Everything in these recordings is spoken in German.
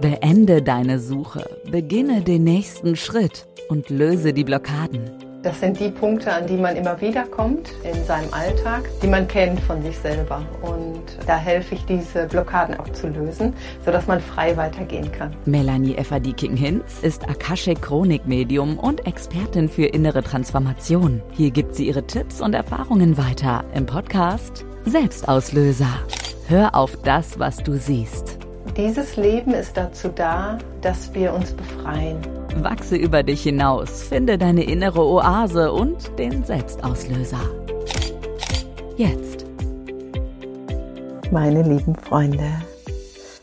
Beende deine Suche, beginne den nächsten Schritt und löse die Blockaden. Das sind die Punkte, an die man immer wieder kommt in seinem Alltag, die man kennt von sich selber. Und da helfe ich, diese Blockaden auch zu lösen, sodass man frei weitergehen kann. Melanie Efferdiking-Hinz ist Akashic Chronik-Medium und Expertin für innere Transformation. Hier gibt sie ihre Tipps und Erfahrungen weiter im Podcast Selbstauslöser. Hör auf das, was du siehst. Dieses Leben ist dazu da, dass wir uns befreien. Wachse über dich hinaus, finde deine innere Oase und den Selbstauslöser. Jetzt. Meine lieben Freunde,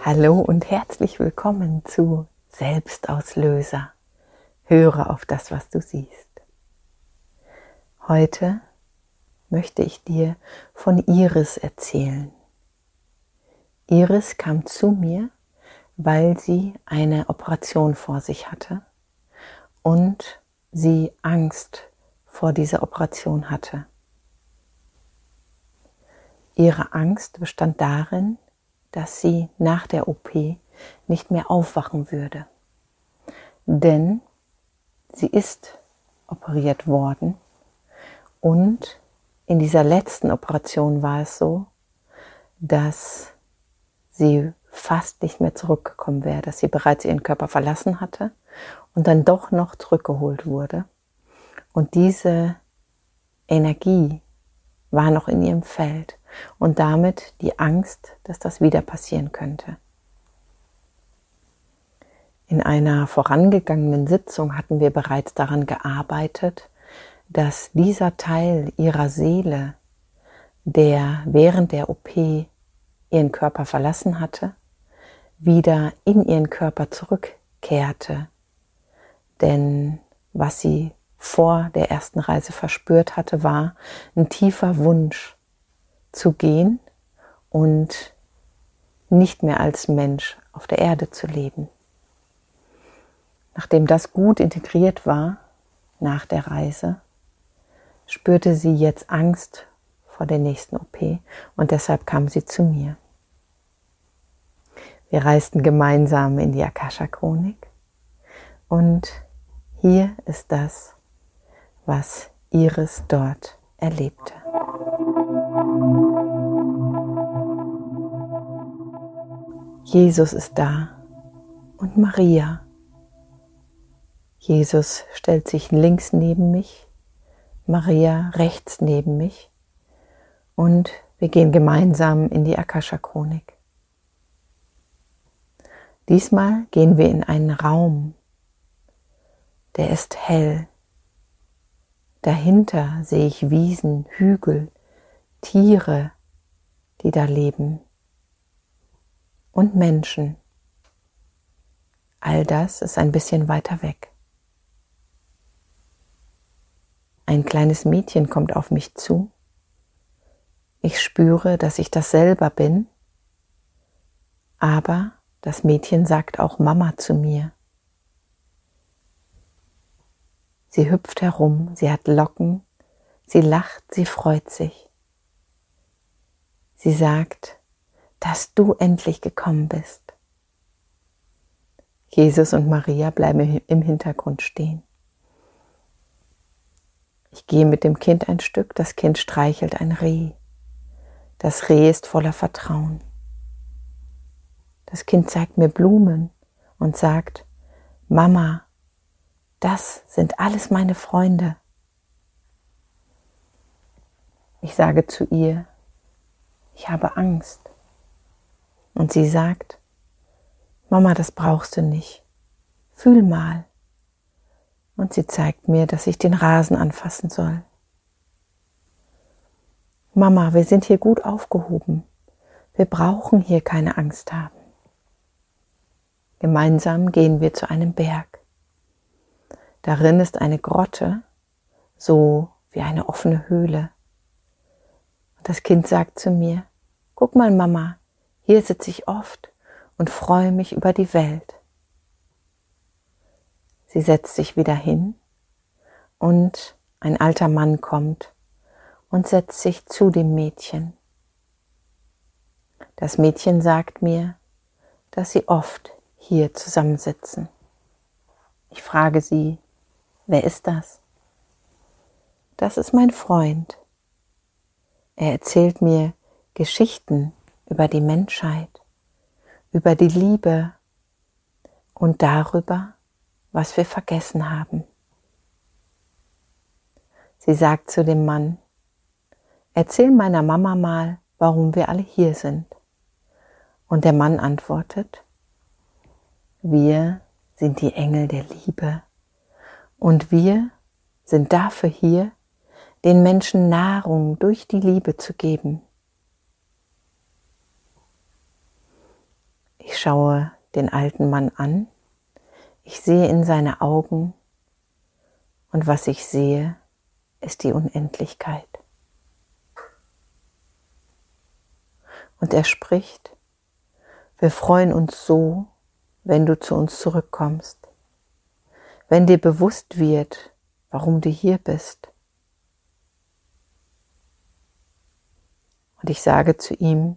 hallo und herzlich willkommen zu Selbstauslöser. Höre auf das, was du siehst. Heute möchte ich dir von Iris erzählen. Iris kam zu mir, weil sie eine Operation vor sich hatte und sie Angst vor dieser Operation hatte. Ihre Angst bestand darin, dass sie nach der OP nicht mehr aufwachen würde. Denn sie ist operiert worden und in dieser letzten Operation war es so, dass sie fast nicht mehr zurückgekommen wäre, dass sie bereits ihren Körper verlassen hatte und dann doch noch zurückgeholt wurde. Und diese Energie war noch in ihrem Feld und damit die Angst, dass das wieder passieren könnte. In einer vorangegangenen Sitzung hatten wir bereits daran gearbeitet, dass dieser Teil ihrer Seele, der während der OP ihren Körper verlassen hatte, wieder in ihren Körper zurückkehrte. Denn was sie vor der ersten Reise verspürt hatte, war ein tiefer Wunsch zu gehen und nicht mehr als Mensch auf der Erde zu leben. Nachdem das gut integriert war nach der Reise, spürte sie jetzt Angst vor der nächsten OP und deshalb kam sie zu mir. Wir reisten gemeinsam in die Akasha-Chronik und hier ist das, was Iris dort erlebte. Jesus ist da und Maria. Jesus stellt sich links neben mich, Maria rechts neben mich und wir gehen gemeinsam in die Akasha-Chronik. Diesmal gehen wir in einen Raum, der ist hell. Dahinter sehe ich Wiesen, Hügel, Tiere, die da leben und Menschen. All das ist ein bisschen weiter weg. Ein kleines Mädchen kommt auf mich zu ich spüre, dass ich das selber bin, aber das Mädchen sagt auch Mama zu mir. Sie hüpft herum, sie hat Locken, sie lacht, sie freut sich. Sie sagt, dass du endlich gekommen bist. Jesus und Maria bleiben im Hintergrund stehen. Ich gehe mit dem Kind ein Stück, das Kind streichelt ein Reh. Das Reh ist voller Vertrauen. Das Kind zeigt mir Blumen und sagt, Mama, das sind alles meine Freunde. Ich sage zu ihr, ich habe Angst. Und sie sagt, Mama, das brauchst du nicht. Fühl mal. Und sie zeigt mir, dass ich den Rasen anfassen soll. Mama, wir sind hier gut aufgehoben. Wir brauchen hier keine Angst haben. Gemeinsam gehen wir zu einem Berg. Darin ist eine Grotte, so wie eine offene Höhle. Und das Kind sagt zu mir, guck mal Mama, hier sitze ich oft und freue mich über die Welt. Sie setzt sich wieder hin und ein alter Mann kommt und setzt sich zu dem Mädchen. Das Mädchen sagt mir, dass sie oft hier zusammensitzen. Ich frage sie, wer ist das? Das ist mein Freund. Er erzählt mir Geschichten über die Menschheit, über die Liebe und darüber, was wir vergessen haben. Sie sagt zu dem Mann, erzähl meiner Mama mal, warum wir alle hier sind. Und der Mann antwortet, wir sind die Engel der Liebe und wir sind dafür hier, den Menschen Nahrung durch die Liebe zu geben. Ich schaue den alten Mann an, ich sehe in seine Augen und was ich sehe, ist die Unendlichkeit. Und er spricht, wir freuen uns so, wenn du zu uns zurückkommst, wenn dir bewusst wird, warum du hier bist. Und ich sage zu ihm,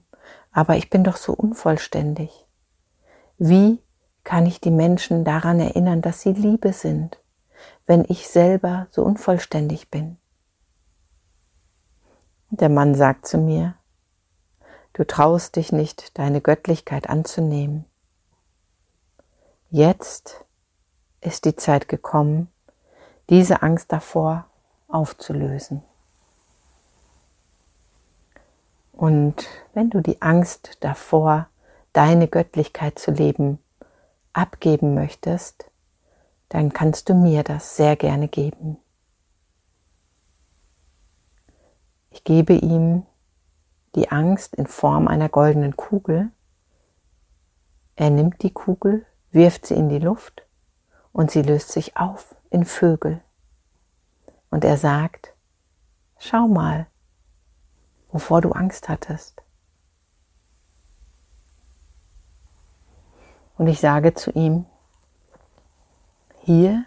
aber ich bin doch so unvollständig. Wie kann ich die Menschen daran erinnern, dass sie Liebe sind, wenn ich selber so unvollständig bin? Und der Mann sagt zu mir, du traust dich nicht, deine Göttlichkeit anzunehmen. Jetzt ist die Zeit gekommen, diese Angst davor aufzulösen. Und wenn du die Angst davor, deine Göttlichkeit zu leben, abgeben möchtest, dann kannst du mir das sehr gerne geben. Ich gebe ihm die Angst in Form einer goldenen Kugel. Er nimmt die Kugel, wirft sie in die Luft und sie löst sich auf in Vögel. Und er sagt, schau mal, wovor du Angst hattest. Und ich sage zu ihm, hier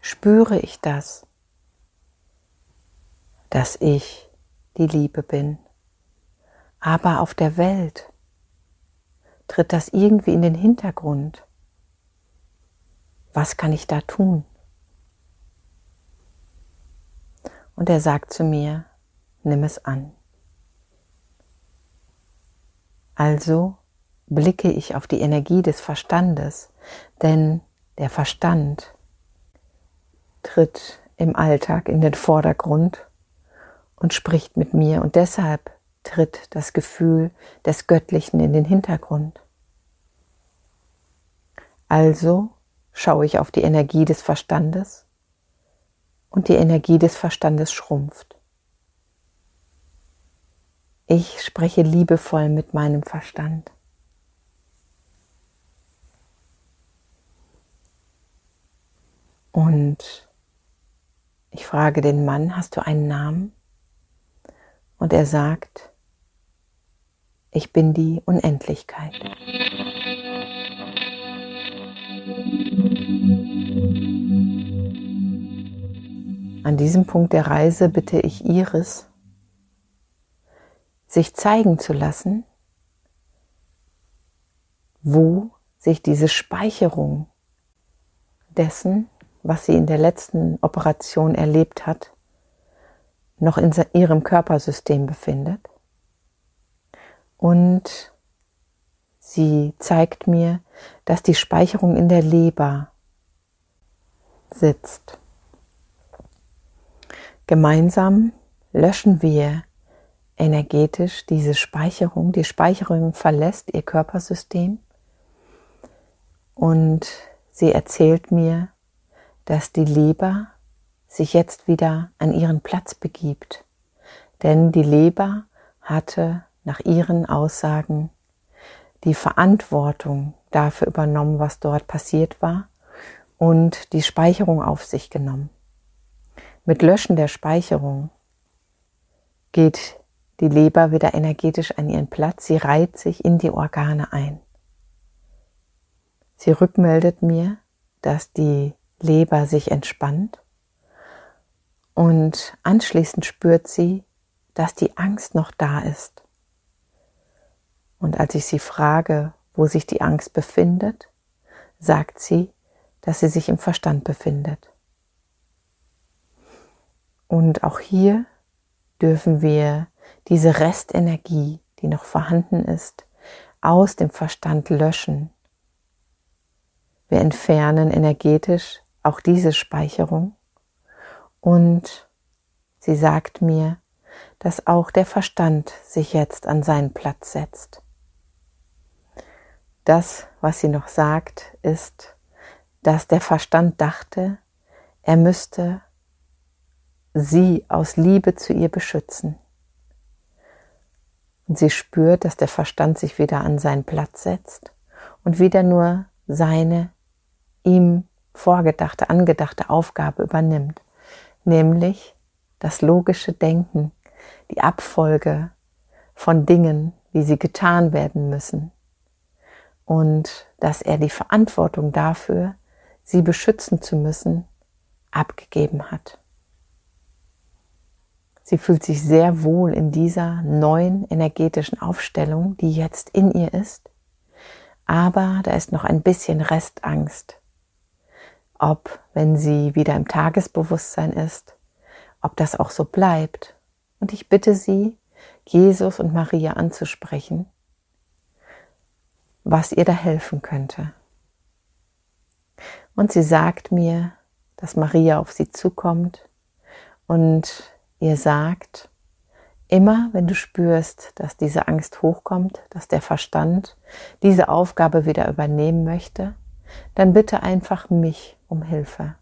spüre ich das, dass ich die Liebe bin. Aber auf der Welt tritt das irgendwie in den Hintergrund. Was kann ich da tun? Und er sagt zu mir, nimm es an. Also blicke ich auf die Energie des Verstandes, denn der Verstand tritt im Alltag in den Vordergrund und spricht mit mir und deshalb tritt das Gefühl des Göttlichen in den Hintergrund. Also schaue ich auf die Energie des Verstandes und die Energie des Verstandes schrumpft. Ich spreche liebevoll mit meinem Verstand. Und ich frage den Mann, hast du einen Namen? Und er sagt, ich bin die Unendlichkeit. An diesem Punkt der Reise bitte ich Iris, sich zeigen zu lassen, wo sich diese Speicherung dessen, was sie in der letzten Operation erlebt hat, noch in ihrem Körpersystem befindet. Und sie zeigt mir, dass die Speicherung in der Leber sitzt. Gemeinsam löschen wir energetisch diese Speicherung. Die Speicherung verlässt ihr Körpersystem und sie erzählt mir, dass die Leber sich jetzt wieder an ihren Platz begibt. Denn die Leber hatte nach ihren Aussagen die Verantwortung dafür übernommen, was dort passiert war und die Speicherung auf sich genommen. Mit Löschen der Speicherung geht die Leber wieder energetisch an ihren Platz, sie reiht sich in die Organe ein. Sie rückmeldet mir, dass die Leber sich entspannt und anschließend spürt sie, dass die Angst noch da ist. Und als ich sie frage, wo sich die Angst befindet, sagt sie, dass sie sich im Verstand befindet. Und auch hier dürfen wir diese Restenergie, die noch vorhanden ist, aus dem Verstand löschen. Wir entfernen energetisch auch diese Speicherung und sie sagt mir, dass auch der Verstand sich jetzt an seinen Platz setzt. Das, was sie noch sagt, ist, dass der Verstand dachte, er müsste sie aus Liebe zu ihr beschützen. Und sie spürt, dass der Verstand sich wieder an seinen Platz setzt und wieder nur seine ihm vorgedachte, angedachte Aufgabe übernimmt, nämlich das logische Denken, die Abfolge von Dingen, wie sie getan werden müssen. Und dass er die Verantwortung dafür, sie beschützen zu müssen, abgegeben hat. Sie fühlt sich sehr wohl in dieser neuen energetischen Aufstellung, die jetzt in ihr ist. Aber da ist noch ein bisschen Restangst. Ob, wenn sie wieder im Tagesbewusstsein ist, ob das auch so bleibt. Und ich bitte sie, Jesus und Maria anzusprechen, was ihr da helfen könnte. Und sie sagt mir, dass Maria auf sie zukommt und ihr sagt, immer wenn du spürst, dass diese Angst hochkommt, dass der Verstand diese Aufgabe wieder übernehmen möchte, dann bitte einfach mich um Hilfe.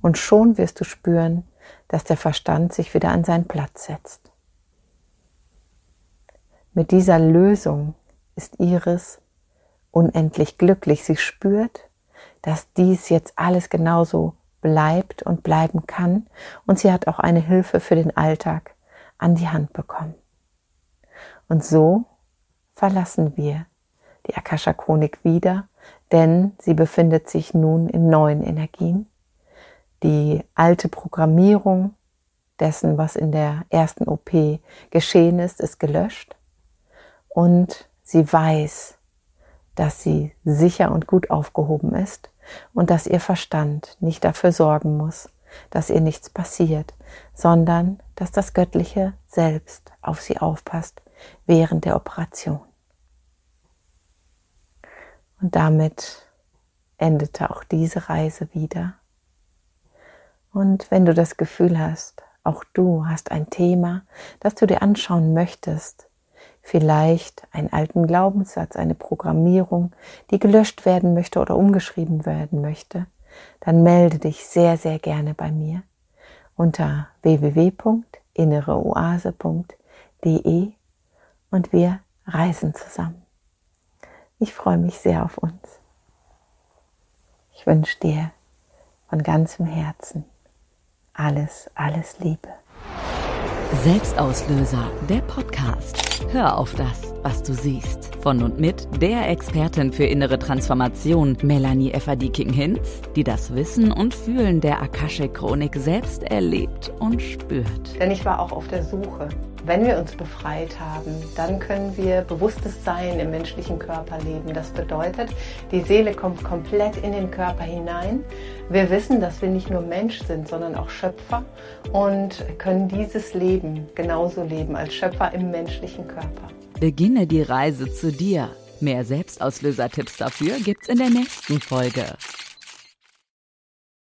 Und schon wirst du spüren, dass der Verstand sich wieder an seinen Platz setzt. Mit dieser Lösung ist Iris unendlich glücklich. Sie spürt, dass dies jetzt alles genauso bleibt und bleiben kann. Und sie hat auch eine Hilfe für den Alltag an die Hand bekommen. Und so verlassen wir die Akasha Chronik wieder, denn sie befindet sich nun in neuen Energien. Die alte Programmierung dessen, was in der ersten OP geschehen ist, ist gelöscht. Und sie weiß, dass sie sicher und gut aufgehoben ist und dass ihr Verstand nicht dafür sorgen muss, dass ihr nichts passiert, sondern dass das Göttliche selbst auf sie aufpasst während der Operation. Und damit endete auch diese Reise wieder. Und wenn du das Gefühl hast, auch du hast ein Thema, das du dir anschauen möchtest, vielleicht einen alten Glaubenssatz, eine Programmierung, die gelöscht werden möchte oder umgeschrieben werden möchte, dann melde dich sehr, sehr gerne bei mir unter www.innereoase.de und wir reisen zusammen. Ich freue mich sehr auf uns. Ich wünsche dir von ganzem Herzen alles, alles Liebe. Selbstauslöser, der Podcast. Hör auf das, was du siehst. Von und mit der Expertin für innere Transformation, Melanie Efferdiking-Hinz, die das Wissen und Fühlen der Akashe-Chronik selbst erlebt und spürt. Denn ich war auch auf der Suche wenn wir uns befreit haben, dann können wir bewusstes Sein im menschlichen Körper leben. Das bedeutet, die Seele kommt komplett in den Körper hinein. Wir wissen, dass wir nicht nur Mensch sind, sondern auch Schöpfer und können dieses Leben genauso leben als Schöpfer im menschlichen Körper. Beginne die Reise zu dir. Mehr Selbstauslöser-Tipps dafür gibt's in der nächsten Folge.